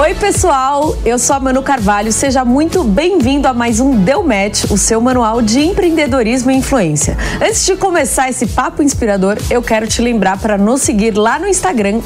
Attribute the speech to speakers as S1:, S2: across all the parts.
S1: Oi, pessoal, eu sou a Manu Carvalho. Seja muito bem-vindo a mais um Deu Match, o seu manual de empreendedorismo e influência. Antes de começar esse papo inspirador, eu quero te lembrar para nos seguir lá no Instagram,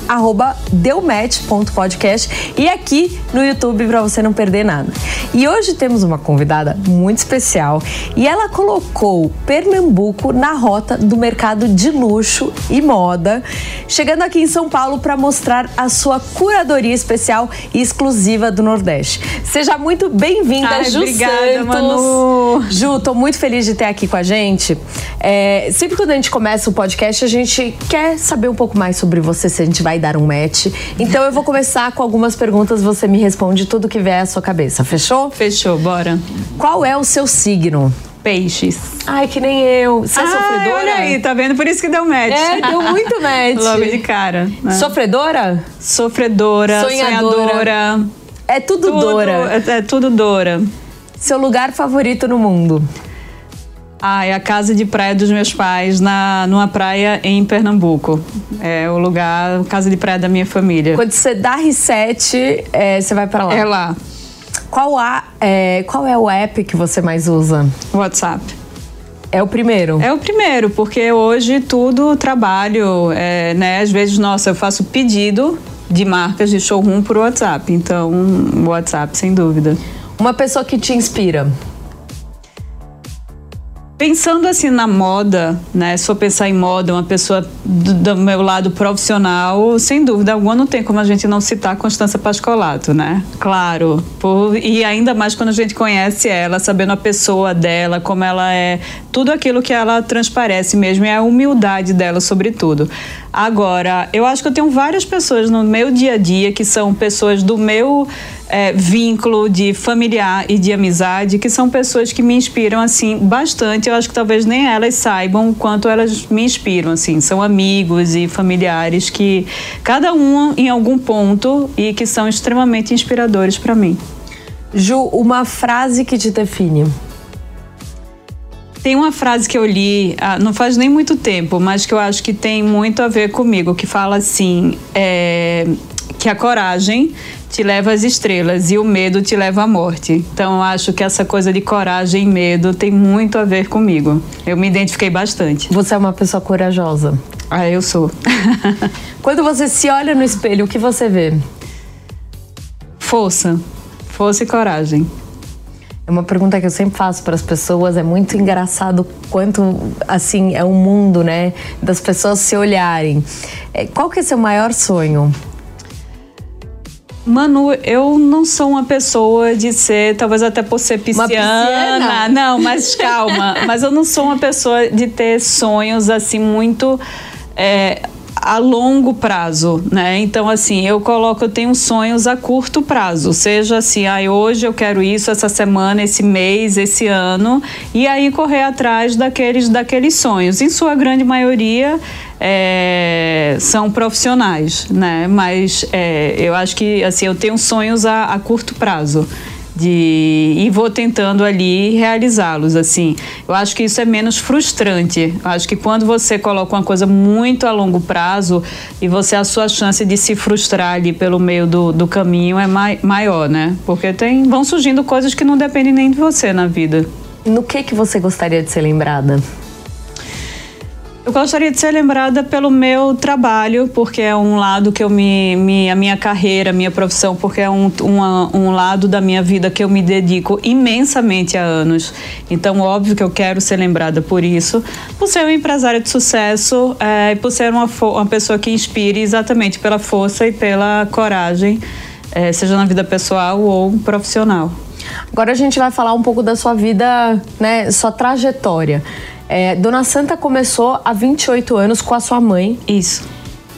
S1: deumatch.podcast e aqui no YouTube para você não perder nada. E hoje temos uma convidada muito especial e ela colocou Pernambuco na rota do mercado de luxo e moda, chegando aqui em São Paulo para mostrar a sua curadoria especial e exclusiva do Nordeste. Seja muito bem-vinda, Ju
S2: obrigada,
S1: Santos.
S2: Manu.
S1: Ju, tô muito feliz de ter aqui com a gente. É, sempre quando a gente começa o podcast, a gente quer saber um pouco mais sobre você, se a gente vai dar um match. Então eu vou começar com algumas perguntas, você me responde tudo que vier à sua cabeça, fechou?
S2: Fechou, bora.
S1: Qual é o seu signo?
S2: Peixes.
S1: Ai, que nem eu. Você é sofredora?
S2: Olha aí, tá vendo? Por isso que deu match.
S1: É, deu muito match.
S2: Logo de cara. né?
S1: Sofredora?
S2: Sofredora,
S1: Sonhadora.
S2: sonhadora.
S1: É tudo,
S2: Tudo,
S1: Dora.
S2: É, é tudo Dora.
S1: Seu lugar favorito no mundo?
S2: Ah, é a casa de praia dos meus pais, na, numa praia em Pernambuco. É o lugar, a casa de praia da minha família.
S1: Quando você dá reset, é, você vai pra lá.
S2: É lá,
S1: Qual, a, é, qual é o app que você mais usa?
S2: WhatsApp.
S1: É o primeiro.
S2: É o primeiro, porque hoje tudo trabalho, é, né? Às vezes, nossa, eu faço pedido de marcas de showroom por WhatsApp. Então, WhatsApp, sem dúvida.
S1: Uma pessoa que te inspira.
S2: Pensando assim na moda, né? Se for pensar em moda, uma pessoa do, do meu lado profissional, sem dúvida alguma, não tem como a gente não citar Constança Pascolato, né? Claro. Por, e ainda mais quando a gente conhece ela, sabendo a pessoa dela, como ela é, tudo aquilo que ela transparece mesmo, é a humildade dela, sobretudo. Agora, eu acho que eu tenho várias pessoas no meu dia a dia que são pessoas do meu é, vínculo de familiar e de amizade, que são pessoas que me inspiram assim bastante. Eu acho que talvez nem elas saibam o quanto elas me inspiram assim. São amigos e familiares que cada um em algum ponto e que são extremamente inspiradores para mim.
S1: Ju, uma frase que te define.
S2: Tem uma frase que eu li, ah, não faz nem muito tempo, mas que eu acho que tem muito a ver comigo, que fala assim: é, que a coragem te leva às estrelas e o medo te leva à morte. Então acho que essa coisa de coragem e medo tem muito a ver comigo. Eu me identifiquei bastante.
S1: Você é uma pessoa corajosa.
S2: Ah, eu sou.
S1: Quando você se olha no espelho, o que você vê?
S2: Força. Força e coragem.
S1: É uma pergunta que eu sempre faço para as pessoas. É muito engraçado quanto assim é um mundo, né, das pessoas se olharem. É, Qual que é seu maior sonho?
S2: Manu, eu não sou uma pessoa de ser, talvez até por ser pisciana. Não, mas calma. mas eu não sou uma pessoa de ter sonhos assim muito. é, a longo prazo, né? Então, assim, eu coloco, eu tenho sonhos a curto prazo, seja assim, ah, hoje eu quero isso, essa semana, esse mês, esse ano, e aí correr atrás daqueles, daqueles sonhos. Em sua grande maioria, é, são profissionais, né? Mas é, eu acho que, assim, eu tenho sonhos a, a curto prazo de e vou tentando ali realizá-los assim eu acho que isso é menos frustrante eu acho que quando você coloca uma coisa muito a longo prazo e você a sua chance de se frustrar ali pelo meio do, do caminho é mai, maior né porque tem vão surgindo coisas que não dependem nem de você na vida
S1: No que que você gostaria de ser lembrada?
S2: Eu gostaria de ser lembrada pelo meu trabalho, porque é um lado que eu me. me a minha carreira, a minha profissão, porque é um, um lado da minha vida que eu me dedico imensamente há anos. Então, óbvio que eu quero ser lembrada por isso, por ser uma empresária de sucesso é, e por ser uma, uma pessoa que inspire exatamente pela força e pela coragem, é, seja na vida pessoal ou profissional.
S1: Agora a gente vai falar um pouco da sua vida, né, sua trajetória. É, Dona Santa começou há 28 anos com a sua mãe.
S2: Isso.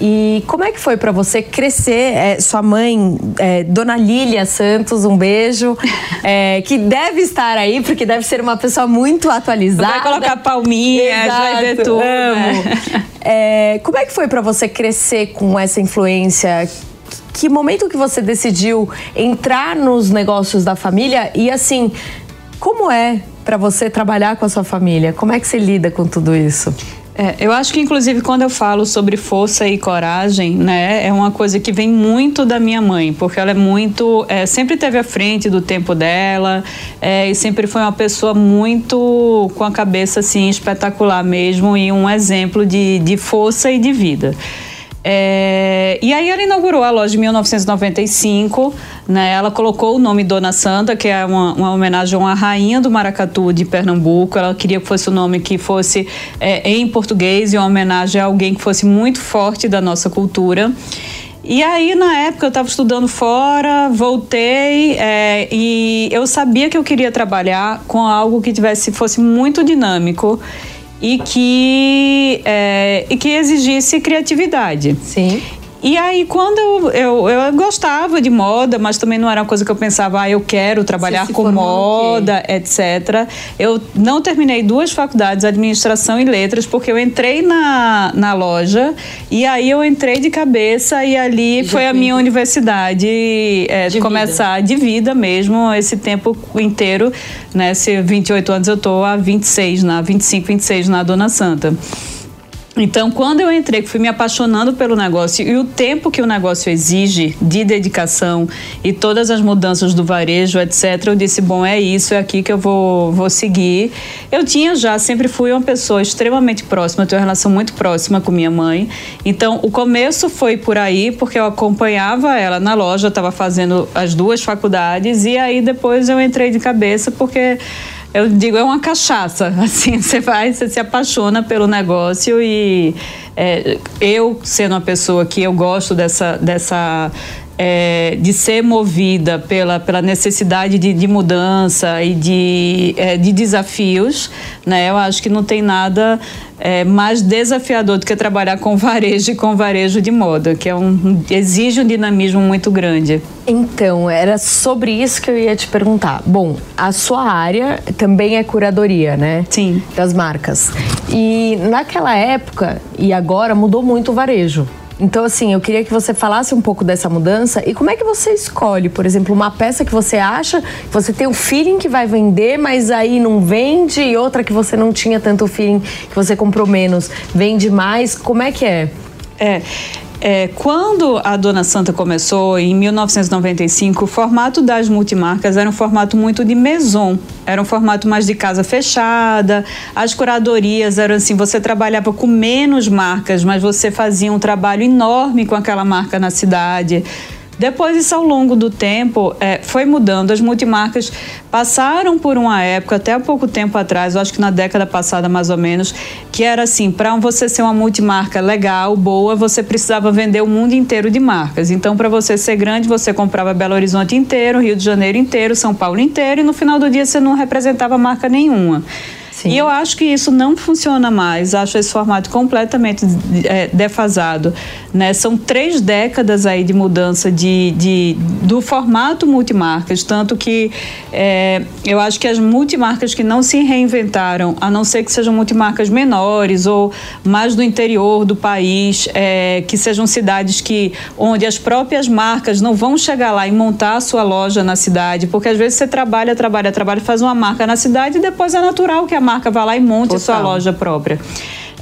S1: E como é que foi para você crescer? É, sua mãe, é, Dona Lília Santos, um beijo, é, que deve estar aí, porque deve ser uma pessoa muito atualizada.
S2: Vai colocar palminhas, vai ver tudo.
S1: amo.
S2: né?
S1: É, como é que foi para você crescer com essa influência? Que momento que você decidiu entrar nos negócios da família e assim, como é para você trabalhar com a sua família? Como é que você lida com tudo isso?
S2: É, eu acho que, inclusive, quando eu falo sobre força e coragem, né, é uma coisa que vem muito da minha mãe, porque ela é muito. É, sempre teve à frente do tempo dela é, e sempre foi uma pessoa muito com a cabeça assim espetacular mesmo e um exemplo de, de força e de vida. É, e aí ela inaugurou a loja em 1995, né? Ela colocou o nome Dona Santa, que é uma, uma homenagem a uma rainha do maracatu de Pernambuco. Ela queria que fosse o um nome que fosse é, em português e uma homenagem a alguém que fosse muito forte da nossa cultura. E aí, na época, eu estava estudando fora, voltei é, e eu sabia que eu queria trabalhar com algo que tivesse fosse muito dinâmico e que, é, e que exigisse criatividade.
S1: Sim.
S2: E aí, quando eu, eu, eu, gostava de moda, mas também não era uma coisa que eu pensava, ah, eu quero trabalhar com moda, etc. Eu não terminei duas faculdades, administração e letras, porque eu entrei na, na loja e aí eu entrei de cabeça e ali foi a minha universidade é, de começar vida. de vida mesmo, esse tempo inteiro, né? Se 28 anos eu tô há 26, na 25, 26 na Dona Santa. Então, quando eu entrei, fui me apaixonando pelo negócio e o tempo que o negócio exige de dedicação e todas as mudanças do varejo, etc., eu disse: bom, é isso, é aqui que eu vou, vou seguir. Eu tinha já, sempre fui uma pessoa extremamente próxima, tenho uma relação muito próxima com minha mãe. Então, o começo foi por aí, porque eu acompanhava ela na loja, estava fazendo as duas faculdades, e aí depois eu entrei de cabeça, porque eu digo, é uma cachaça. Assim, você vai, você se apaixona pelo negócio e é, eu, sendo uma pessoa que eu gosto dessa, dessa é, de ser movida pela, pela necessidade de, de mudança e de, é, de desafios, né? Eu acho que não tem nada é, mais desafiador do que trabalhar com varejo e com varejo de moda, que é um, exige um dinamismo muito grande.
S1: Então, era sobre isso que eu ia te perguntar. Bom, a sua área também é curadoria, né?
S2: Sim.
S1: Das marcas. E naquela época e agora mudou muito o varejo. Então, assim, eu queria que você falasse um pouco dessa mudança e como é que você escolhe, por exemplo, uma peça que você acha, você tem o feeling que vai vender, mas aí não vende, e outra que você não tinha tanto feeling, que você comprou menos, vende mais. Como é que é?
S2: É, é, quando a Dona Santa começou, em 1995, o formato das multimarcas era um formato muito de maison, era um formato mais de casa fechada. As curadorias eram assim: você trabalhava com menos marcas, mas você fazia um trabalho enorme com aquela marca na cidade. Depois, isso ao longo do tempo é, foi mudando. As multimarcas passaram por uma época, até há pouco tempo atrás, eu acho que na década passada mais ou menos, que era assim: para você ser uma multimarca legal, boa, você precisava vender o mundo inteiro de marcas. Então, para você ser grande, você comprava Belo Horizonte inteiro, Rio de Janeiro inteiro, São Paulo inteiro, e no final do dia você não representava marca nenhuma. Sim. E eu acho que isso não funciona mais, acho esse formato completamente é, defasado. Né? São três décadas aí de mudança de, de, do formato multimarcas, tanto que é, eu acho que as multimarcas que não se reinventaram, a não ser que sejam multimarcas menores ou mais do interior do país, é, que sejam cidades que onde as próprias marcas não vão chegar lá e montar a sua loja na cidade, porque às vezes você trabalha, trabalha, trabalha, faz uma marca na cidade e depois é natural que a marca vá lá e monte Total. sua loja própria.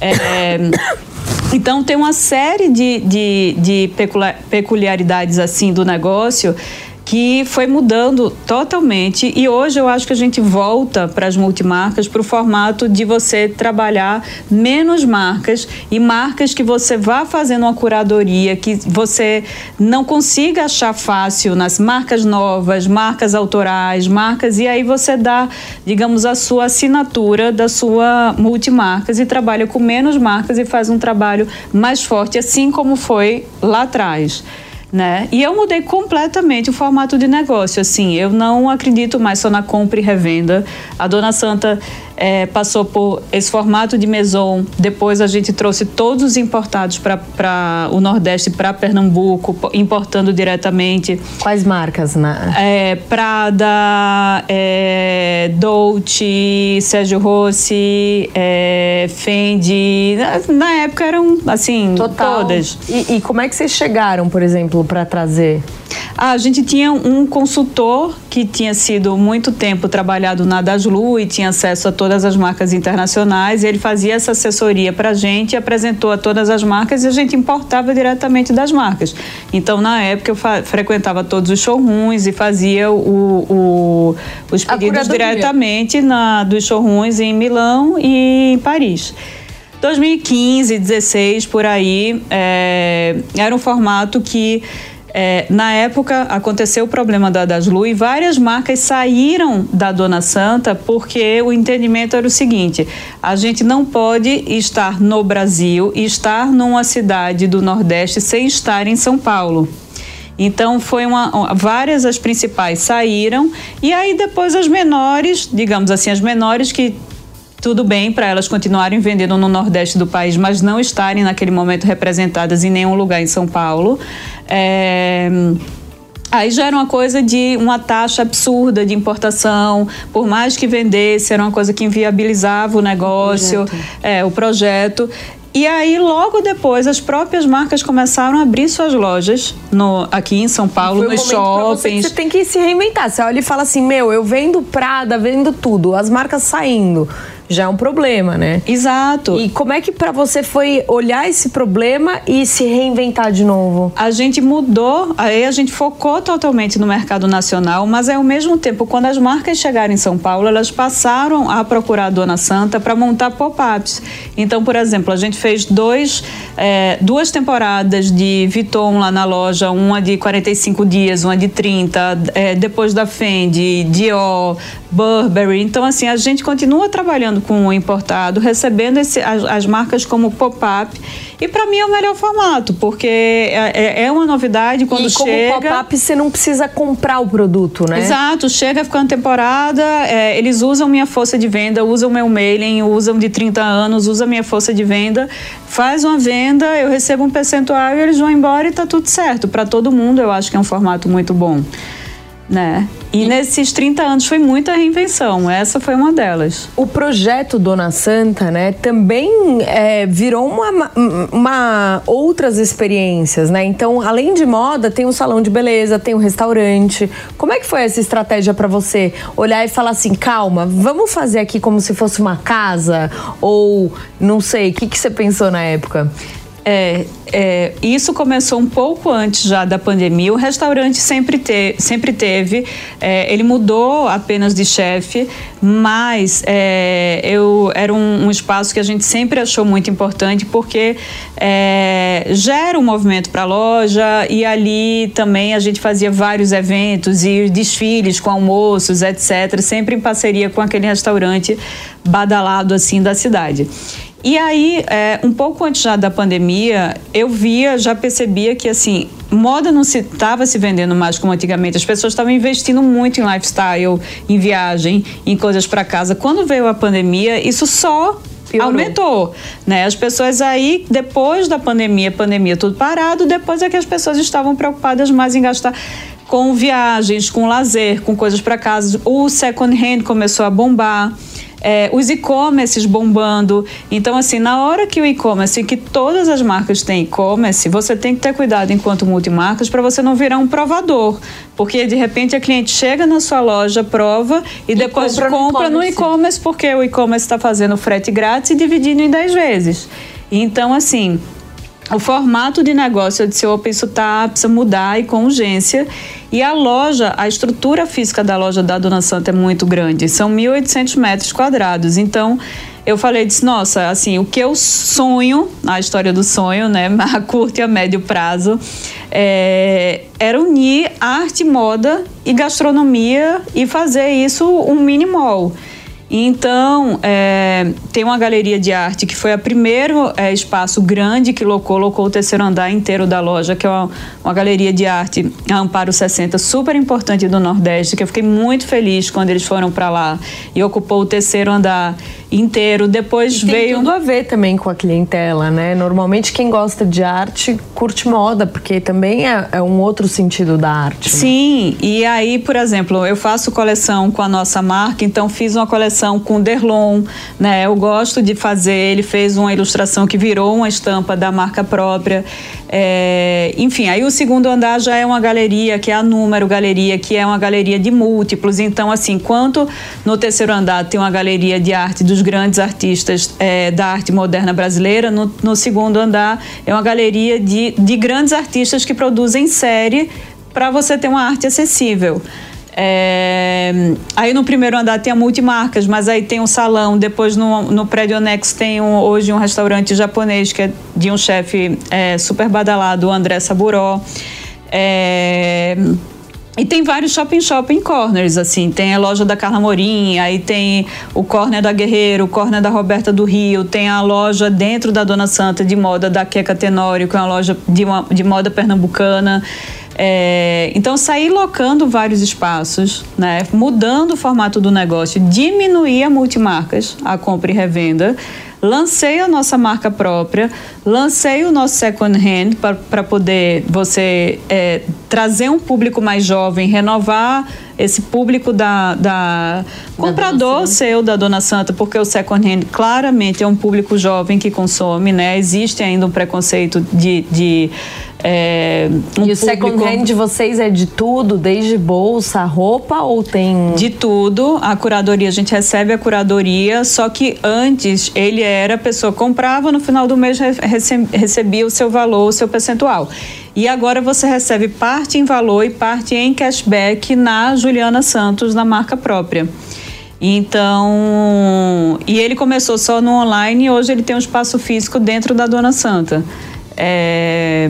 S2: É, então tem uma série de, de, de peculiaridades assim do negócio que foi mudando totalmente. E hoje eu acho que a gente volta para as multimarcas para o formato de você trabalhar menos marcas e marcas que você vá fazendo uma curadoria que você não consiga achar fácil nas marcas novas, marcas autorais, marcas e aí você dá, digamos, a sua assinatura da sua multimarcas e trabalha com menos marcas e faz um trabalho mais forte, assim como foi lá atrás né? E eu mudei completamente o formato de negócio, assim, eu não acredito mais só na compra e revenda. A Dona Santa é, passou por esse formato de maison. Depois a gente trouxe todos os importados para o Nordeste, para Pernambuco, importando diretamente.
S1: Quais marcas, né?
S2: É, Prada, é, Dolce, Sérgio Rossi, é, Fendi. Na, na, época eram, assim, Total. todas.
S1: E, e como é que vocês chegaram, por exemplo, para trazer?
S2: A gente tinha um consultor que tinha sido muito tempo trabalhado na Daslu e tinha acesso a todas as marcas internacionais. E ele fazia essa assessoria para a gente, apresentou a todas as marcas e a gente importava diretamente das marcas. Então, na época, eu frequentava todos os showrooms e fazia o, o, os pedidos diretamente na, dos showrooms em Milão e em Paris. 2015, 16, por aí, é, era um formato que é, na época aconteceu o problema da Daslu e várias marcas saíram da Dona Santa porque o entendimento era o seguinte: a gente não pode estar no Brasil e estar numa cidade do Nordeste sem estar em São Paulo. Então foi uma, várias as principais saíram e aí depois as menores, digamos assim, as menores que tudo bem para elas continuarem vendendo no Nordeste do país, mas não estarem naquele momento representadas em nenhum lugar em São Paulo. É... Aí já era uma coisa de uma taxa absurda de importação, por mais que vendesse, era uma coisa que inviabilizava o negócio, o projeto. É, o projeto. E aí, logo depois, as próprias marcas começaram a abrir suas lojas no, aqui em São Paulo, Foi nos um shoppings.
S1: Você, você tem que se reinventar. Você olha e fala assim: meu, eu vendo Prada, vendo tudo, as marcas saindo já é um problema, né?
S2: Exato.
S1: E como é que para você foi olhar esse problema e se reinventar de novo?
S2: A gente mudou, aí a gente focou totalmente no mercado nacional, mas ao mesmo tempo, quando as marcas chegaram em São Paulo, elas passaram a procurar a Dona Santa para montar pop-ups. Então, por exemplo, a gente fez dois, é, duas temporadas de Vuitton lá na loja, uma de 45 dias, uma de 30, é, depois da Fendi, Dior, Burberry. Então, assim, a gente continua trabalhando com o importado, recebendo esse, as, as marcas como pop-up. E para mim é o melhor formato, porque é, é, é uma novidade quando
S1: e como
S2: chega.
S1: pop-up você não precisa comprar o produto, né?
S2: Exato, chega ficando temporada, é, eles usam minha força de venda, usam meu mailing, usam de 30 anos, usam minha força de venda, faz uma venda, eu recebo um percentual e eles vão embora e tá tudo certo. Para todo mundo, eu acho que é um formato muito bom né? E, e, nesses 30 anos foi muita reinvenção, essa foi uma delas.
S1: O projeto Dona Santa, né, também é, virou uma, uma, outras experiências, né? Então, além de moda, tem um salão de beleza, tem um restaurante. Como é que foi essa estratégia para você olhar e falar assim, calma, vamos fazer aqui como se fosse uma casa? Ou, não sei, o que, que você pensou na época?
S2: É, é, isso começou um pouco antes já da pandemia. O restaurante sempre, te, sempre teve, é, ele mudou apenas de chefe, mas é, eu era um, um, espaço que a gente sempre achou muito importante porque é, gera um movimento para a loja e ali também a gente fazia vários eventos e desfiles com almoços, etc., sempre em parceria com aquele restaurante badalado assim da cidade. E aí, é, um pouco antes já da pandemia, eu via, já percebia que assim, moda não se estava se vendendo mais como antigamente. As pessoas estavam investindo muito em lifestyle, em viagem, em coisas para casa. Quando veio a pandemia, isso só Piorou. aumentou, né? As pessoas aí depois da pandemia, pandemia tudo parado, depois é que as pessoas estavam preocupadas mais em gastar com viagens, com lazer, com coisas para casa. O second hand começou a bombar é, os e-commerces bombando. Então, assim, na hora que o e-commerce, que todas as marcas têm e-commerce, você tem que ter cuidado enquanto multimarcas para você não virar um provador. Porque de repente a cliente chega na sua loja, prova e, e depois compra, compra no e-commerce, porque o e-commerce está fazendo frete grátis e dividindo em 10 vezes. Então, assim, o formato de negócio de seu open isso tá, precisa mudar e com urgência. E a loja, a estrutura física da loja da Dona Santa é muito grande, são 1.800 metros quadrados. Então, eu falei, disse, nossa, assim, o que eu sonho, a história do sonho, né, a curto e a médio prazo, é, era unir arte, moda e gastronomia e fazer isso um mini mall. Então, é, tem uma galeria de arte que foi o primeiro é, espaço grande que colocou, colocou o terceiro andar inteiro da loja, que é uma, uma, galeria de arte a Amparo 60, super importante do Nordeste, que eu fiquei muito feliz quando eles foram para lá e ocupou o terceiro andar inteiro. Depois
S1: e
S2: veio.
S1: Tem tudo a ver também com a clientela, né? Normalmente quem gosta de arte curte moda, porque também é, é um outro sentido da arte.
S2: Né? Sim, né? e aí, por exemplo, eu faço coleção com a nossa marca, então fiz uma coleção ilustração com Derlon, né? Eu gosto de fazer. Ele fez uma ilustração que virou uma estampa da marca própria. É, enfim, aí o segundo andar já é uma galeria, que é a Número Galeria, que é uma galeria de múltiplos. Então, assim, enquanto no terceiro andar tem uma galeria de arte dos grandes artistas é, da arte moderna brasileira, no, no segundo andar é uma galeria de, de grandes artistas que produzem série para você ter uma arte acessível. É, aí no primeiro andar tem a multimarcas, mas aí tem um salão. Depois no, no prédio anexo tem um, hoje um restaurante japonês que é de um chefe é, super badalado, o André Saburó. É, e tem vários shopping shopping corners, assim. Tem a loja da Carla Morim, aí tem o corner da Guerreiro, o corner da Roberta do Rio, tem a loja dentro da Dona Santa de moda da Queca Tenório, que é uma loja de, uma, de moda pernambucana. É, então, sair locando vários espaços, né, mudando o formato do negócio, diminuir a multimarcas, a compra e revenda, lancei a nossa marca própria, lancei o nosso second hand para poder você é, trazer um público mais jovem, renovar esse público da, da comprador seu da Dona Santa, porque o second hand claramente é um público jovem que consome, né? Existe ainda um preconceito de, de
S1: é, um e o second hand de vocês é de tudo, desde bolsa, roupa ou tem.
S2: De tudo. A curadoria, a gente recebe a curadoria, só que antes ele era a pessoa comprava, no final do mês recebia o seu valor, o seu percentual. E agora você recebe parte em valor e parte em cashback na Juliana Santos, na marca própria. Então, e ele começou só no online e hoje ele tem um espaço físico dentro da Dona Santa. É,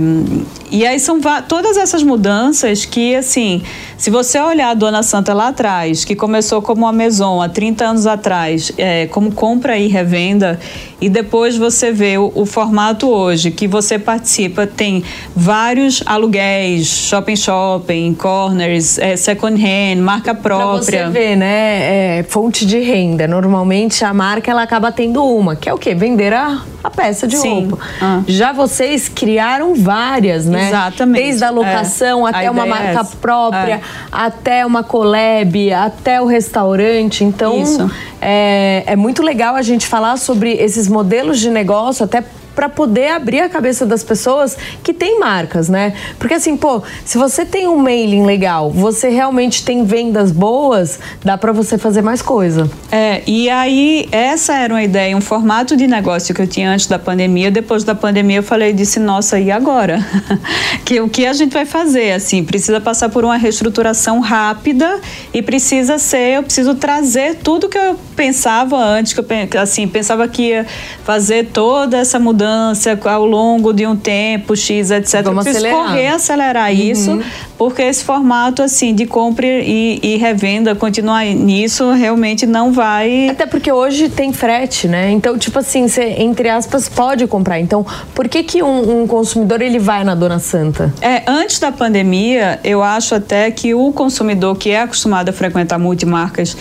S2: e aí são todas essas mudanças que, assim, se você olhar a Dona Santa lá atrás, que começou como uma maison há 30 anos atrás, é, como compra e revenda, e depois você vê o, o, formato hoje, que você participa, tem vários aluguéis, shopping shopping, corners, é, second hand, marca própria.
S1: Pra você ver, né, é, fonte de renda. Normalmente a marca ela acaba tendo uma, que é o quê? Vender a, a peça de Sim. roupa. Ah. Já vocês criaram várias, né?
S2: Exatamente.
S1: Desde a locação é. até a uma marca é própria, é. até uma collab, até o restaurante. Então, é, é muito legal a gente falar sobre esses modelos de negócio, até para poder abrir a cabeça das pessoas que tem marcas, né? Porque assim, pô, se você tem um mailing legal, você realmente tem vendas boas, dá para você fazer mais coisa.
S2: É, e aí essa era uma ideia, um formato de negócio que eu tinha antes da pandemia. Depois da pandemia eu falei, disse, nossa, e agora? que o que a gente vai fazer? Assim, precisa passar por uma reestruturação rápida e precisa ser, eu preciso trazer tudo que eu pensava antes, que eu assim, pensava que ia fazer toda essa mudança mudança ao longo de um tempo, X, etc.
S1: Vamos
S2: preciso
S1: acelerar.
S2: correr acelerar uhum. isso, porque esse formato assim de compra e, e, revenda, continuar nisso, realmente não vai.
S1: Até porque hoje tem frete, né? Então, tipo assim, você, entre aspas, pode comprar. Então, por que, que um, um consumidor ele vai na Dona Santa?
S2: É, antes da pandemia, eu acho até que o consumidor que é acostumado a frequentar multimarcas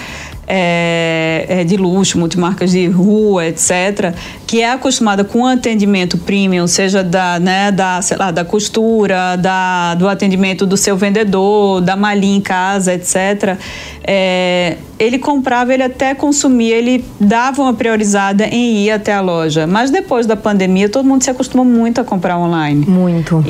S2: é, é, de luxo, multimarcas de rua, etc., que é acostumada com atendimento premium, seja da, né, da, sei lá, da costura, da, do atendimento do seu vendedor, da malinha em casa, etc., é, ele comprava, ele até consumia, ele dava uma priorizada em ir até a loja. Mas depois da pandemia, todo mundo se acostumou muito a comprar online.
S1: Muito.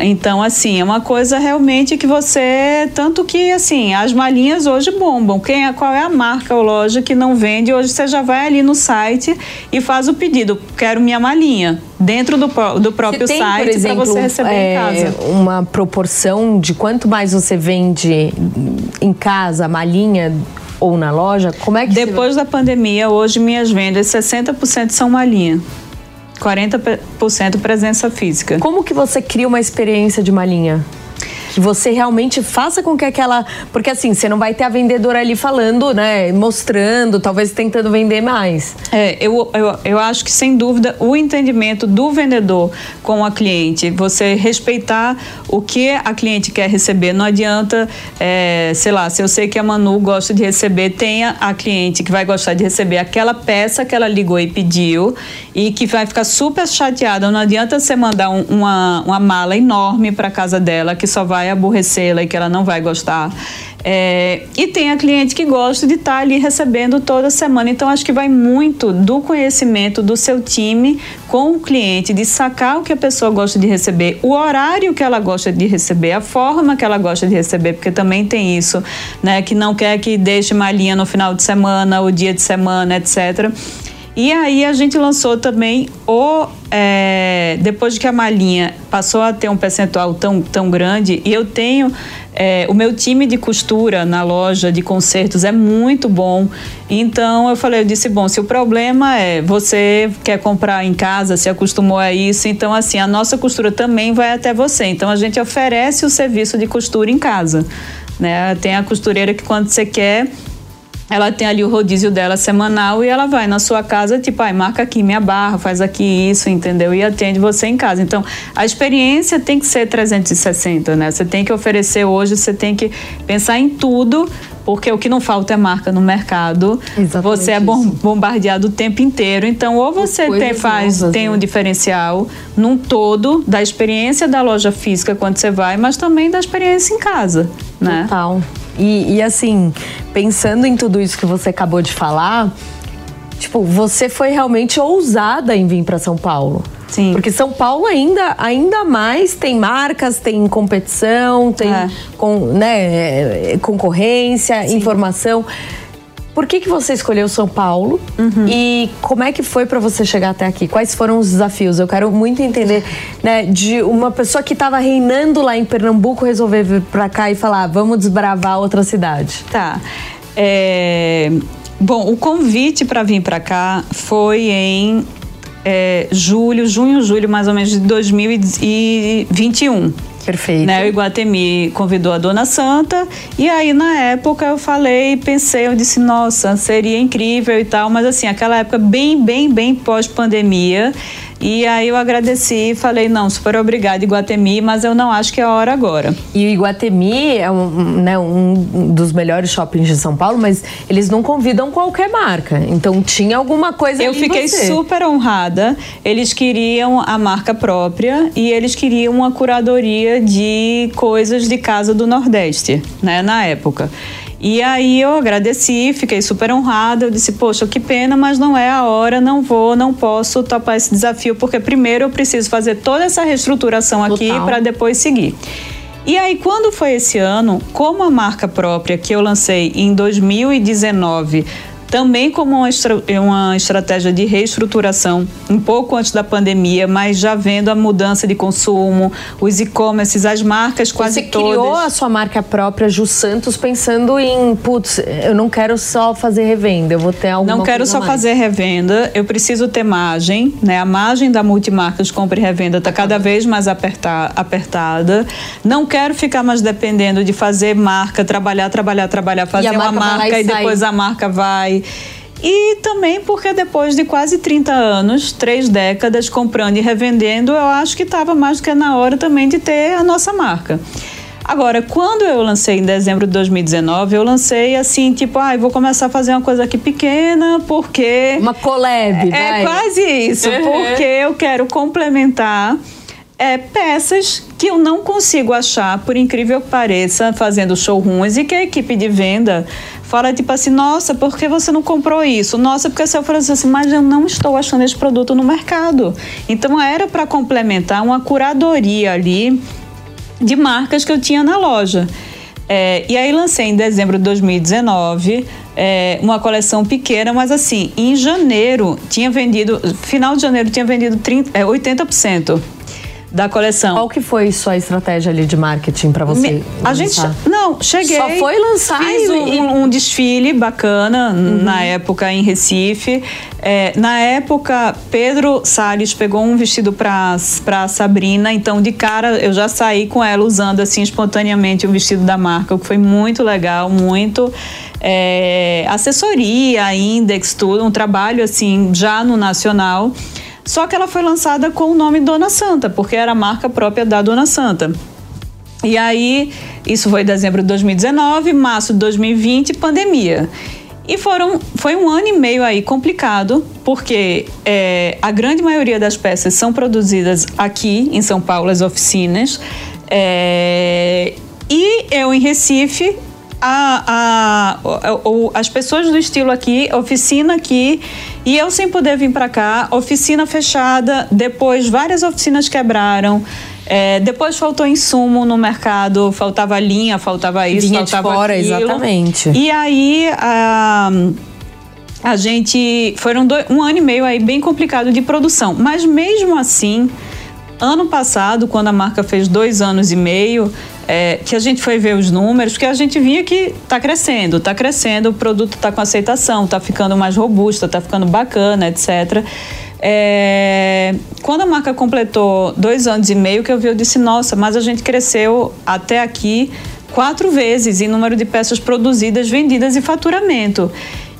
S2: Então, assim, é uma coisa realmente que você. Tanto que, assim, as malinhas hoje bombam. Quem é, qual é a marca ou loja que não vende? Hoje você já vai ali no site e faz o pedido. Quero minha malinha dentro do, do próprio
S1: tem,
S2: site para você receber é, em casa.
S1: Uma proporção de quanto mais você vende em casa, malinha ou na loja? Como é que
S2: Depois da pandemia, hoje minhas vendas 60% são malinha. 40% presença física.
S1: Como que você cria uma experiência de malinha? Que você realmente faça com que aquela. Porque assim, você não vai ter a vendedora ali falando, né? Mostrando, talvez tentando vender mais.
S2: É, eu, eu, eu acho que sem dúvida o entendimento do vendedor com a cliente, você respeitar o que a cliente quer receber. Não adianta, é, sei lá, se eu sei que a Manu gosta de receber, tenha a cliente que vai gostar de receber aquela peça que ela ligou e pediu e que vai ficar super chateada. Não adianta você mandar um, uma, uma mala enorme para casa dela que só vai aborrecê-la e que ela não vai gostar. É, e tem a cliente que gosta de estar tá ali recebendo toda semana. Então, acho que vai muito do conhecimento do seu time com o cliente, de sacar o que a pessoa gosta de receber, o horário que ela gosta de receber, a forma que ela gosta de receber, porque também tem isso, né? Que não quer que deixe malinha no final de semana, o dia de semana, etc. E aí a gente lançou também o. É, depois que a malinha passou a ter um percentual tão, tão grande, e eu tenho. É, o meu time de costura na loja de concertos é muito bom. Então eu falei, eu disse, bom, se o problema é você quer comprar em casa, se acostumou a isso, então assim, a nossa costura também vai até você. Então a gente oferece o serviço de costura em casa. Né? Tem a costureira que quando você quer ela tem ali o rodízio dela semanal e ela vai na sua casa, tipo, ai, marca aqui minha barra, faz aqui isso, entendeu? E atende você em casa. Então, a experiência tem que ser 360, né? Você tem que oferecer hoje, você tem que pensar em tudo, porque o que não falta é marca no mercado. Exatamente você é bombardeado o tempo inteiro. Então, ou você tem, faz, novas, tem né? um diferencial num todo da experiência da loja física quando você vai, mas também da experiência em casa, né?
S1: Total. E, e assim, pensando em tudo isso que você acabou de falar, tipo, você foi realmente ousada em vir para São Paulo.
S2: Sim.
S1: Porque São Paulo ainda, ainda mais tem marcas, tem competição, tem é. com, né, concorrência, Sim. informação. Por que, que você escolheu São Paulo uhum. e como é que foi para você chegar até aqui? Quais foram os desafios? Eu quero muito entender, né, de uma pessoa que estava reinando lá em Pernambuco resolver vir para cá e falar, vamos desbravar outra cidade.
S2: Tá. É... Bom, o convite para vir para cá foi em é, julho, junho, julho mais ou menos de 2021.
S1: Perfeito.
S2: Né? O Iguatemi convidou a Dona Santa e aí na época eu falei, pensei, eu disse, nossa, seria incrível e tal, mas assim, aquela época bem, bem, bem pós-pandemia, e aí eu agradeci e falei, não, super obrigada, Iguatemi, mas eu não acho que é a hora agora.
S1: E o Iguatemi é um, né, um dos melhores shoppings de São Paulo, mas eles não convidam qualquer marca. Então tinha alguma coisa
S2: Eu fiquei
S1: você.
S2: super honrada. Eles queriam a marca própria e eles queriam uma curadoria de coisas de casa do Nordeste, né, na época. E aí eu agradeci, fiquei super honrada. Eu disse, poxa, que pena, mas não é a hora, não vou, não posso topar esse desafio, porque primeiro eu preciso fazer toda essa reestruturação aqui para depois seguir. E aí, quando foi esse ano, como a marca própria que eu lancei em 2019 também como uma, estra uma estratégia de reestruturação, um pouco antes da pandemia, mas já vendo a mudança de consumo, os e-commerces, as marcas quase
S1: Você
S2: todas.
S1: Você criou a sua marca própria, Ju Santos, pensando em, putz, eu não quero só fazer revenda, eu vou ter alguma
S2: Não quero só
S1: mais.
S2: fazer revenda, eu preciso ter margem, né? A margem da multimarcas compra e revenda está cada vez mais apertar, apertada. Não quero ficar mais dependendo de fazer marca, trabalhar, trabalhar, trabalhar, fazer uma marca e, e depois a marca vai e também porque depois de quase 30 anos, três décadas comprando e revendendo, eu acho que estava mais do que na hora também de ter a nossa marca. Agora, quando eu lancei em dezembro de 2019, eu lancei assim, tipo, ah, vou começar a fazer uma coisa aqui pequena, porque.
S1: Uma collab,
S2: É, é quase isso, uhum. porque eu quero complementar é, peças que eu não consigo achar, por incrível que pareça, fazendo showrooms e que a equipe de venda fala tipo assim, nossa, por que você não comprou isso? Nossa, porque você falou assim, mas eu não estou achando esse produto no mercado. Então era para complementar uma curadoria ali de marcas que eu tinha na loja. É, e aí lancei em dezembro de 2019 é, uma coleção pequena, mas assim, em janeiro tinha vendido, final de janeiro tinha vendido 30, é, 80% da coleção.
S1: Qual que foi sua estratégia ali de marketing para você? Me,
S2: a gente não cheguei.
S1: Só foi lançar
S2: fiz e, um, um, desfile bacana uhum. na época em Recife. É, na época Pedro Salles pegou um vestido para para Sabrina, então de cara eu já saí com ela usando assim espontaneamente o vestido da marca, o que foi muito legal, muito é, assessoria, index, tudo, um trabalho assim já no nacional. Só que ela foi lançada com o nome Dona Santa, porque era a marca própria da Dona Santa. E aí, isso foi em dezembro de 2019, março de 2020, pandemia. E foram, foi um ano e meio aí complicado, porque é, a grande maioria das peças são produzidas aqui em São Paulo, as oficinas. É, e eu em Recife a, a, a, as pessoas do estilo aqui, oficina aqui, e eu sem poder vir para cá, oficina fechada, depois várias oficinas quebraram. É, depois faltou insumo no mercado, faltava linha, faltava isso,
S1: Vinha
S2: faltava
S1: de fora,
S2: aquilo.
S1: exatamente.
S2: E aí a, a gente foram dois, um ano e meio aí bem complicado de produção, mas mesmo assim ano passado, quando a marca fez dois anos e meio, é, que a gente foi ver os números, porque a gente via que está crescendo, está crescendo, o produto está com aceitação, está ficando mais robusto, está ficando bacana, etc. É, quando a marca completou dois anos e meio, que eu vi, eu disse, nossa, mas a gente cresceu até aqui quatro vezes em número de peças produzidas, vendidas e faturamento.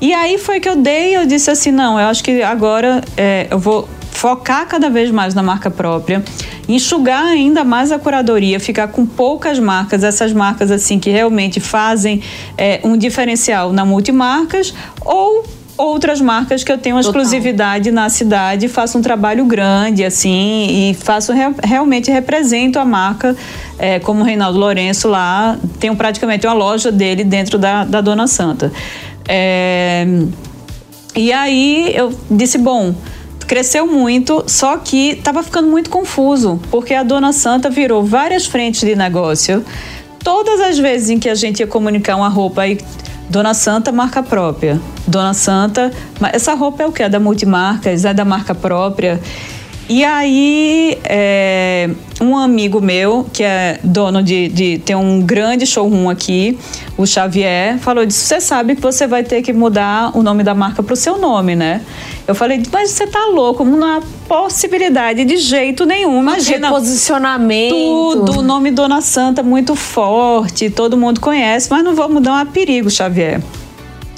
S2: E aí foi que eu dei, eu disse assim, não, eu acho que agora é, eu vou focar cada vez mais na marca própria, enxugar ainda mais a curadoria, ficar com poucas marcas, essas marcas assim que realmente fazem é, um diferencial na multimarcas ou outras marcas que eu tenho exclusividade na cidade, faço um trabalho grande assim e faço re realmente represento a marca é, como o Reinaldo Lourenço lá, tenho praticamente uma loja dele dentro da, da Dona Santa. É, e aí eu disse, bom, cresceu muito, só que estava ficando muito confuso, porque a Dona Santa virou várias frentes de negócio. Todas as vezes em que a gente ia comunicar uma roupa aí, Dona Santa, marca própria. Dona Santa, essa roupa é o que? É da multimarcas, é da marca própria. E aí, é, um amigo meu, que é dono de, de. tem um grande showroom aqui, o Xavier, falou disso. Você sabe que você vai ter que mudar o nome da marca para o seu nome, né? Eu falei, mas você tá louco, não há possibilidade de jeito nenhum. Imagina.
S1: Posicionamento.
S2: Tudo, o nome Dona Santa muito forte, todo mundo conhece, mas não vou mudar a perigo, Xavier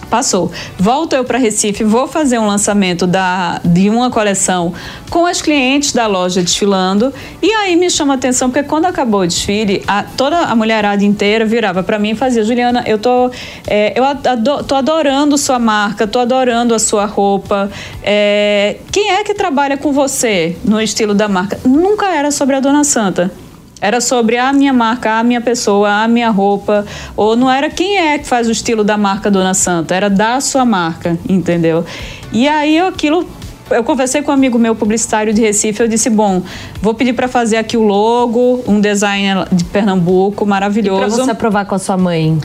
S2: passou. Volto eu para Recife, vou fazer um lançamento da, de uma coleção com as clientes da loja desfilando. E aí me chama a atenção, porque quando acabou o desfile, a, toda a mulherada inteira virava para mim e fazia: Juliana, eu tô, é, eu adoro, tô adorando sua marca, tô adorando a sua roupa. É, quem é que trabalha com você no estilo da marca? Nunca era sobre a Dona Santa. Era sobre a minha marca, a minha pessoa, a minha roupa. Ou não era quem é que faz o estilo da marca Dona Santa, era da sua marca, entendeu? E aí aquilo eu conversei com um amigo meu publicitário de Recife, eu disse, bom, vou pedir para fazer aqui o logo, um design de Pernambuco maravilhoso.
S1: Para você aprovar com a sua mãe.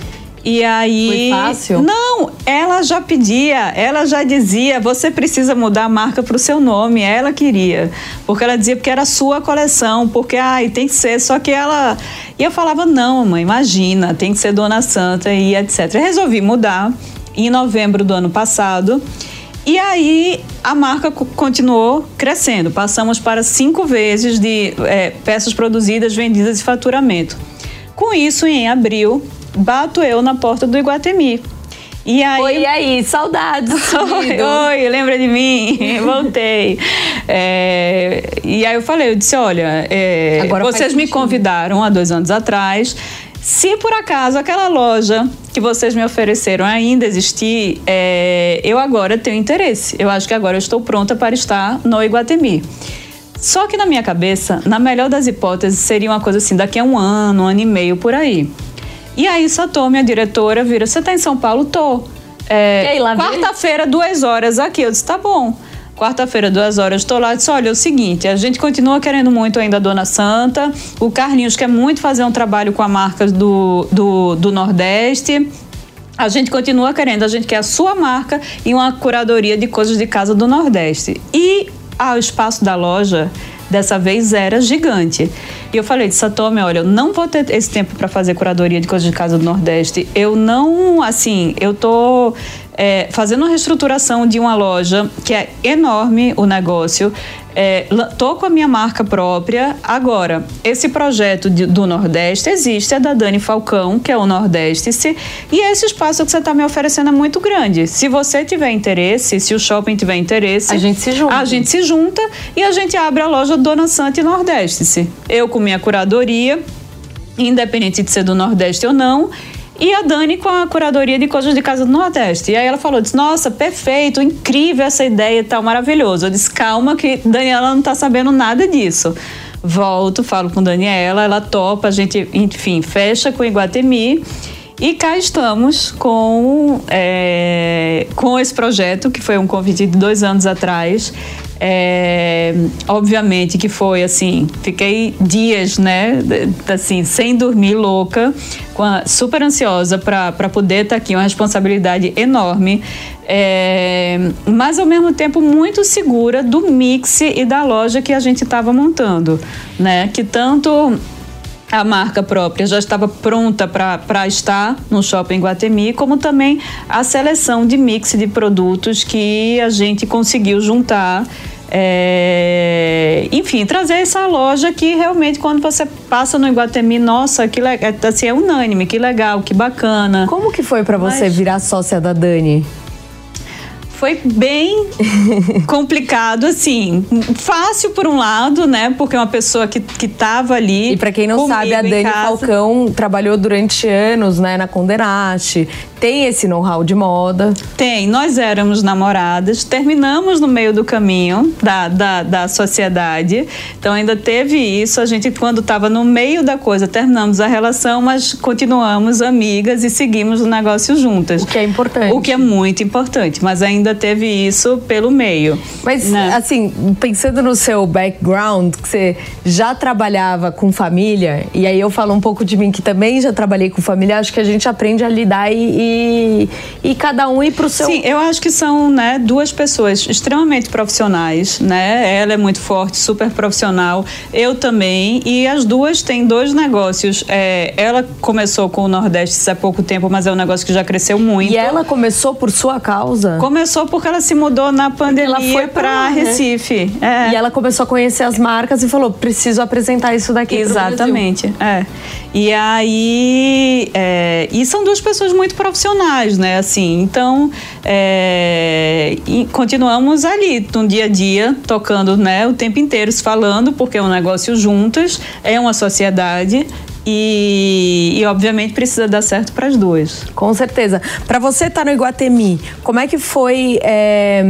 S2: E aí.
S1: Foi fácil?
S2: Não, ela já pedia, ela já dizia: você precisa mudar a marca para o seu nome. Ela queria. Porque ela dizia porque era sua coleção, porque ai, tem que ser. Só que ela. E eu falava: não, mãe, imagina, tem que ser Dona Santa e etc. resolvi mudar em novembro do ano passado. E aí a marca continuou crescendo. Passamos para cinco vezes de é, peças produzidas, vendidas e faturamento. Com isso, em abril, bato eu na porta do Iguatemi.
S1: E aí, oi, e aí, saudades.
S2: oi, oi, lembra de mim? Voltei. É, e aí eu falei, eu disse, olha, é, vocês me convidaram há dois anos atrás. Se por acaso aquela loja que vocês me ofereceram ainda existir, é, eu agora tenho interesse. Eu acho que agora eu estou pronta para estar no Iguatemi. Só que na minha cabeça, na melhor das hipóteses, seria uma coisa assim, daqui a um ano, um ano e meio por aí. E aí Satô, minha diretora, vira, você tá em São Paulo? Tô. É, Quarta-feira, duas horas aqui. Eu disse, tá bom. Quarta-feira, duas horas, estou lá e disse: olha, é o seguinte, a gente continua querendo muito ainda a Dona Santa. O Carlinhos quer muito fazer um trabalho com a marca do, do, do Nordeste. A gente continua querendo, a gente quer a sua marca e uma curadoria de coisas de casa do Nordeste. E ao espaço da loja dessa vez era gigante. E eu falei Satome, olha, eu não vou ter esse tempo para fazer curadoria de coisas de casa do Nordeste. Eu não, assim, eu tô é, fazendo uma reestruturação de uma loja que é enorme o negócio. É, tô com a minha marca própria. Agora, esse projeto de, do Nordeste existe, é da Dani Falcão, que é o Nordeste, se, e esse espaço que você está me oferecendo é muito grande. Se você tiver interesse, se o shopping tiver interesse,
S1: a gente se junta.
S2: A gente se junta e a gente abre a loja Dona Santa e Nordeste. -se. Eu com minha curadoria, independente de ser do Nordeste ou não, e a Dani com a curadoria de coisas de casa do Nordeste. E aí ela falou, disse, nossa, perfeito, incrível essa ideia e tal, maravilhoso. Eu disse, calma que Daniela não tá sabendo nada disso. Volto, falo com Daniela, ela topa, a gente, enfim, fecha com Iguatemi. E cá estamos com, é, com esse projeto, que foi um convite de dois anos atrás. É, obviamente que foi assim, fiquei dias, né, assim, sem dormir, louca, super ansiosa para poder estar tá aqui, uma responsabilidade enorme, é, mas ao mesmo tempo muito segura do mix e da loja que a gente estava montando, né, que tanto a marca própria já estava pronta para estar no Shopping Guatemi, como também a seleção de mix de produtos que a gente conseguiu juntar. É, enfim, trazer essa loja que realmente quando você passa no Iguatemi, nossa, que legal, assim, é unânime, que legal, que bacana.
S1: Como que foi para você Mas... virar sócia da Dani?
S2: Foi bem complicado, assim. Fácil por um lado, né? Porque é uma pessoa que, que tava ali.
S1: E para quem não sabe, a Dani Falcão trabalhou durante anos, né, na Condenache. Tem esse know-how de moda?
S2: Tem. Nós éramos namoradas, terminamos no meio do caminho da, da, da sociedade. Então ainda teve isso. A gente, quando estava no meio da coisa, terminamos a relação, mas continuamos amigas e seguimos o negócio juntas.
S1: O que é importante.
S2: O que é muito importante. Mas ainda ainda teve isso pelo meio.
S1: Mas, né? assim, pensando no seu background, que você já trabalhava com família, e aí eu falo um pouco de mim que também já trabalhei com família, acho que a gente aprende a lidar e, e, e cada um ir pro seu.
S2: Sim, eu acho que são né, duas pessoas extremamente profissionais, né? Ela é muito forte, super profissional, eu também, e as duas têm dois negócios. É, ela começou com o Nordeste há pouco tempo, mas é um negócio que já cresceu muito.
S1: E ela começou por sua causa?
S2: Começou começou porque ela se mudou na pandemia ela foi para né? Recife.
S1: É. E ela começou a conhecer as marcas e falou: preciso apresentar isso daqui.
S2: Exatamente. É. E aí. É, e são duas pessoas muito profissionais, né? Assim, então. É, continuamos ali, no dia a dia, tocando né, o tempo inteiro, se falando, porque é um negócio juntas, é uma sociedade e, e, obviamente precisa dar certo para as duas.
S1: Com certeza. Para você estar tá no Iguatemi, como é que foi é,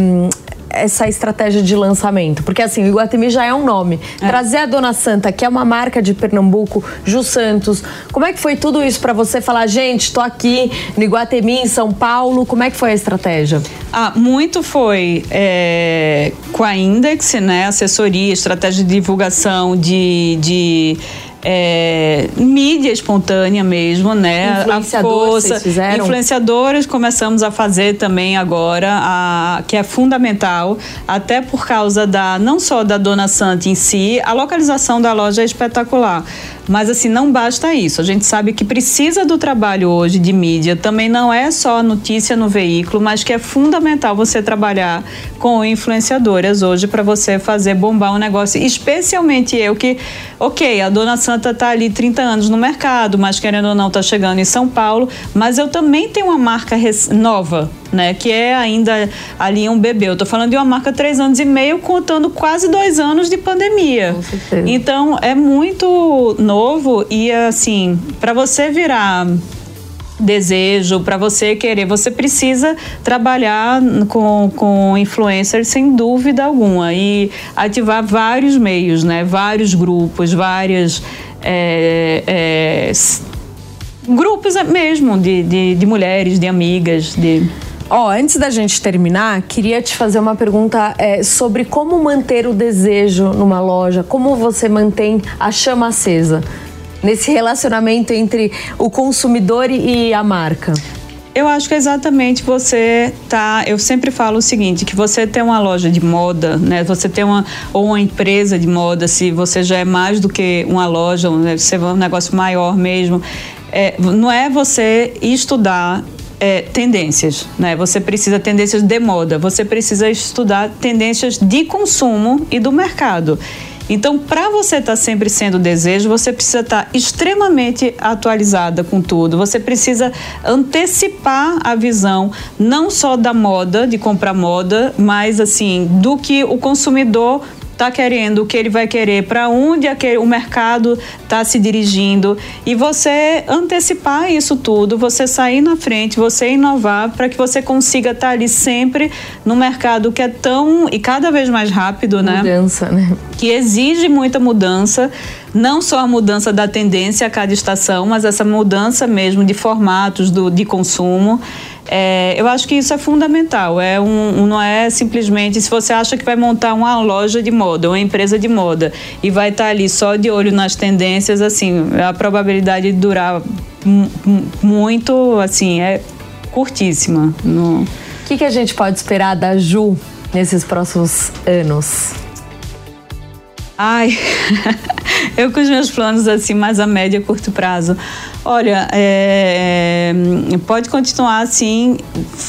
S1: essa estratégia de lançamento? Porque assim, o Iguatemi já é um nome. É. Trazer a Dona Santa, que é uma marca de Pernambuco, Ju Santos, como é que foi tudo isso para você falar, gente, estou aqui no Iguatemi, em São Paulo, como é que foi a estratégia?
S2: Ah, muito foi é, com a Index, né? Assessoria, estratégia de divulgação de, de é, mídia espontânea mesmo, né?
S1: A força.
S2: Influenciadores começamos a fazer também agora, a, que é fundamental, até por causa da não só da Dona Santa em si, a localização da loja é espetacular. Mas assim, não basta isso. A gente sabe que precisa do trabalho hoje de mídia. Também não é só notícia no veículo, mas que é fundamental você trabalhar com influenciadoras hoje para você fazer bombar um negócio. Especialmente eu que, ok, a Dona Santa tá ali 30 anos no mercado, mas querendo ou não tá chegando em São Paulo, mas eu também tenho uma marca nova né? Que é ainda ali um bebê. Eu tô falando de uma marca três anos e meio, contando quase dois anos de pandemia. Então é muito novo e assim, para você virar desejo, para você querer, você precisa trabalhar com, com influencers sem dúvida alguma e ativar vários meios, né? Vários grupos, várias é, é, grupos mesmo de, de, de mulheres, de amigas, de
S1: Ó, antes da gente terminar, queria te fazer uma pergunta é, sobre como manter o desejo numa loja, como você mantém a chama acesa nesse relacionamento entre o consumidor e a marca.
S2: Eu acho que é exatamente você tá. Eu sempre falo o seguinte: que você tem uma loja de moda, né? Você tem uma ou uma empresa de moda, se você já é mais do que uma loja, deve ser um negócio maior mesmo. É, não é você estudar é, tendências, né? Você precisa tendências de moda, você precisa estudar tendências de consumo e do mercado. Então, para você estar tá sempre sendo desejo, você precisa estar tá extremamente atualizada com tudo. Você precisa antecipar a visão não só da moda, de comprar moda, mas assim, do que o consumidor está querendo, o que ele vai querer, para onde aquele, o mercado está se dirigindo e você antecipar isso tudo, você sair na frente, você inovar para que você consiga estar tá ali sempre no mercado que é tão e cada vez mais rápido,
S1: né? Mudança, né?
S2: Que exige muita mudança não só a mudança da tendência a cada estação, mas essa mudança mesmo de formatos do, de consumo. É, eu acho que isso é fundamental. É um, não é simplesmente se você acha que vai montar uma loja de moda, uma empresa de moda e vai estar ali só de olho nas tendências, assim, a probabilidade de durar muito, assim, é curtíssima.
S1: No... O que, que a gente pode esperar da Ju nesses próximos anos?
S2: Ai, eu com os meus planos assim, mais a médio e curto prazo. Olha, é, pode continuar assim,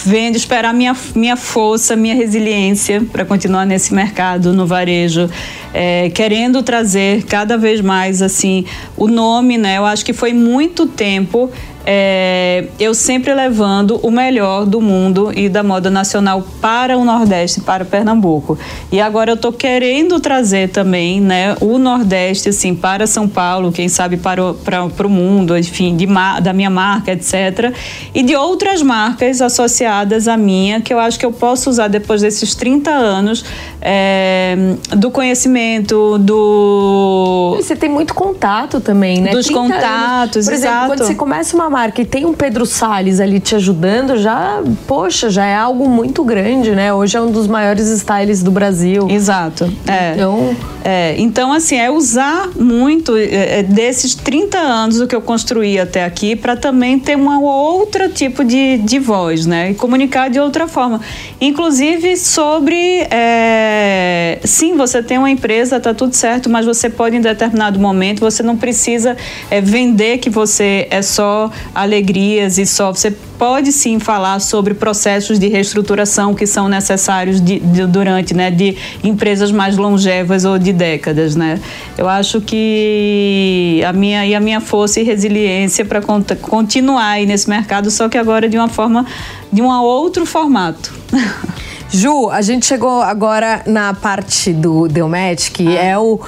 S2: vendo, esperar minha, minha força, minha resiliência para continuar nesse mercado, no varejo, é, querendo trazer cada vez mais assim o nome, né? Eu acho que foi muito tempo é, eu sempre levando o melhor do mundo e da moda nacional para o Nordeste, para Pernambuco. E agora eu estou querendo trazer também né, o Nordeste assim, para São Paulo, quem sabe para o, para, para o mundo, enfim, de, da minha marca, etc. E de outras marcas associadas à minha, que eu acho que eu posso usar depois desses 30 anos é, do conhecimento, do.
S1: Você tem muito contato também, né?
S2: Dos contatos,
S1: anos. Por exemplo,
S2: exato.
S1: quando você começa uma marca e tem um Pedro Salles ali te ajudando, já, poxa, já é algo muito grande, né? Hoje é um dos maiores styles do Brasil.
S2: Exato. É. Então, é, então assim, é usar muito é, é desses 30 anos o que eu construí até aqui para também ter um outro tipo de, de voz, né? E comunicar de outra forma. Inclusive sobre. É, sim, você tem uma empresa, tá tudo certo, mas você pode em determinado momento, você não precisa é, vender que você é só alegrias e só. Você pode sim falar sobre processos de reestruturação que são necessários de, de, durante, né, de empresas mais longevas ou de décadas, né? Eu acho que a minha e a minha força e resiliência para continuar aí nesse mercado, só que agora de uma forma, de um outro formato.
S1: Ju, a gente chegou agora na parte do Delmet, que ah. é o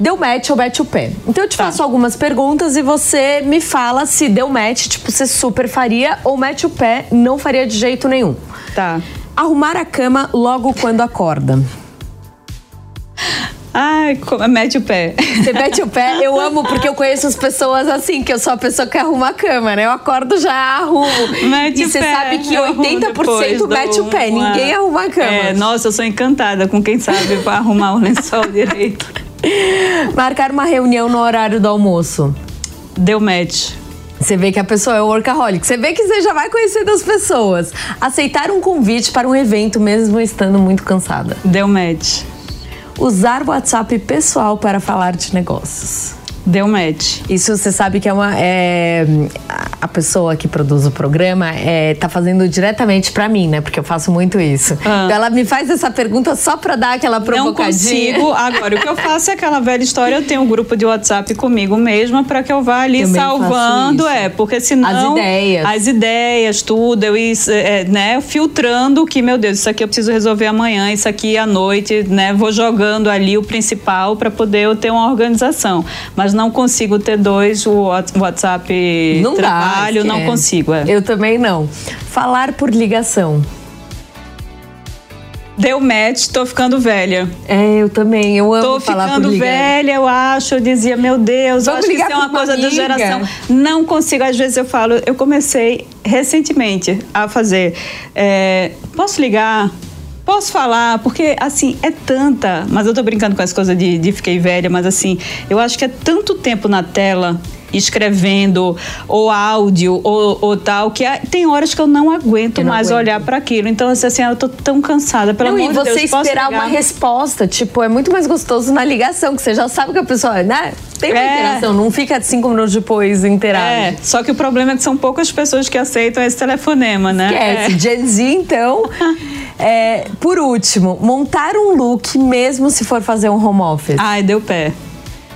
S1: deu match ou mete o pé. Então eu te tá. faço algumas perguntas e você me fala se deu match, tipo, você super faria ou mete o pé, não faria de jeito nenhum.
S2: Tá.
S1: Arrumar a cama logo quando acorda.
S2: Ai, mete o pé.
S1: Você mete o pé? Eu amo porque eu conheço as pessoas assim, que eu sou a pessoa que arruma a cama, né? Eu acordo já arrumo.
S2: Mete
S1: e você sabe que 80% mete o pé, uma... ninguém arruma a cama. É,
S2: nossa, eu sou encantada com quem sabe arrumar o lençol direito.
S1: Marcar uma reunião no horário do almoço.
S2: Deu match.
S1: Você vê que a pessoa é workaholic. Você vê que você já vai conhecendo as pessoas. Aceitar um convite para um evento mesmo estando muito cansada.
S2: Deu match.
S1: Usar o WhatsApp pessoal para falar de negócios.
S2: Deu match.
S1: Isso você sabe que é uma. É, a pessoa que produz o programa é, tá fazendo diretamente para mim, né? Porque eu faço muito isso. Ah. Então ela me faz essa pergunta só para dar aquela provocadinha.
S2: Não consigo. Agora, o que eu faço é aquela velha história: eu tenho um grupo de WhatsApp comigo mesma para que eu vá ali Também salvando. É, porque senão.
S1: As ideias.
S2: As ideias, tudo. Eu ir, é, né, filtrando que, meu Deus, isso aqui eu preciso resolver amanhã, isso aqui à noite, né? Vou jogando ali o principal para poder eu ter uma organização. Mas mas não consigo ter dois o WhatsApp não trabalho, dá, não consigo. É.
S1: Eu também não. Falar por ligação.
S2: Deu match, tô ficando velha.
S1: É, eu também, eu amo
S2: tô
S1: falar
S2: ficando velha, eu acho. Eu dizia, meu Deus, Vamos acho que isso é uma, uma coisa amiga. da geração. Não consigo, às vezes eu falo, eu comecei recentemente a fazer. É, posso ligar? Posso falar, porque assim, é tanta. Mas eu tô brincando com as coisas de, de fiquei velha, mas assim, eu acho que é tanto tempo na tela escrevendo ou áudio ou, ou tal que tem horas que eu não aguento eu não mais aguento. olhar para aquilo então assim eu tô tão cansada pelo não, amor
S1: e você Deus, esperar uma resposta tipo é muito mais gostoso na ligação que você já sabe que a pessoa né tem uma é. interação não fica cinco minutos depois interage
S2: é só que o problema é que são poucas pessoas que aceitam esse telefonema né
S1: esquece é. Gen Z então É, por último, montar um look mesmo se for fazer um home office.
S2: Ai, deu pé.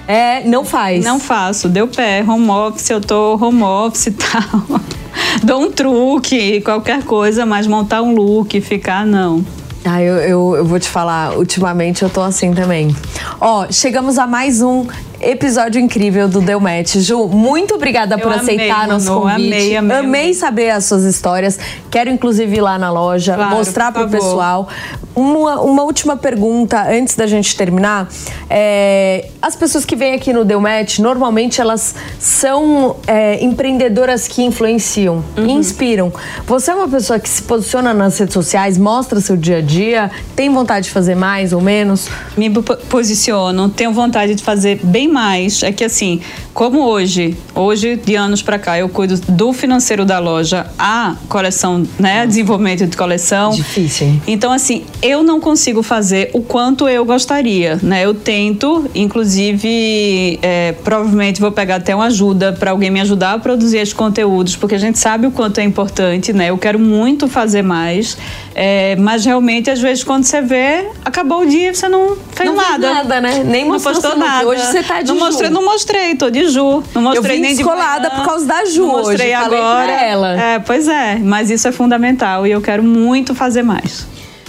S1: É, não faz.
S2: Não faço, deu pé. Home office, eu tô home office e tal. Dou um truque, qualquer coisa, mas montar um look, ficar, não.
S1: Ah, eu, eu, eu, vou te falar, ultimamente eu tô assim também. Ó, chegamos a mais um episódio incrível do Deu Match. Ju, muito obrigada eu por amei, aceitar nosso convite.
S2: Amei, amei,
S1: amei saber as suas histórias. Quero, inclusive, ir lá na loja, claro, mostrar pro pessoal. Uma, uma última pergunta antes da gente terminar. É, as pessoas que vêm aqui no Deu Match, normalmente elas são é, empreendedoras que influenciam, uhum. inspiram. Você é uma pessoa que se posiciona nas redes sociais, mostra seu dia a dia, tem vontade de fazer mais ou menos?
S2: Me posiciono, tenho vontade de fazer bem mais. É que assim, como hoje, hoje de anos para cá, eu cuido do financeiro da loja, a coleção, né, desenvolvimento de coleção.
S1: Difícil. Hein?
S2: Então assim, eu não consigo fazer o quanto eu gostaria, né? Eu tento, inclusive, é, provavelmente vou pegar até uma ajuda para alguém me ajudar a produzir esses conteúdos, porque a gente sabe o quanto é importante, né? Eu quero muito fazer mais, é, mas realmente às vezes quando você vê, acabou o dia, você não fez
S1: não
S2: nada.
S1: Não nada, né? Nem
S2: não postou nada.
S1: Hoje você tá de
S2: não
S1: Ju.
S2: mostrei, não mostrei, tô de Ju. Não mostrei
S1: eu vim
S2: nem
S1: descolada
S2: de
S1: por causa da Ju
S2: não mostrei
S1: hoje.
S2: agora.
S1: ela.
S2: É, pois é, mas isso é fundamental e eu quero muito fazer mais.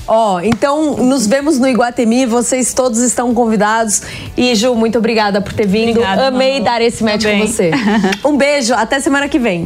S1: Ó, oh, então nos vemos no Iguatemi, vocês todos estão convidados. E Ju, muito obrigada por ter vindo.
S2: Obrigada,
S1: Amei dar esse match
S2: Também.
S1: com você. Um beijo, até semana que vem.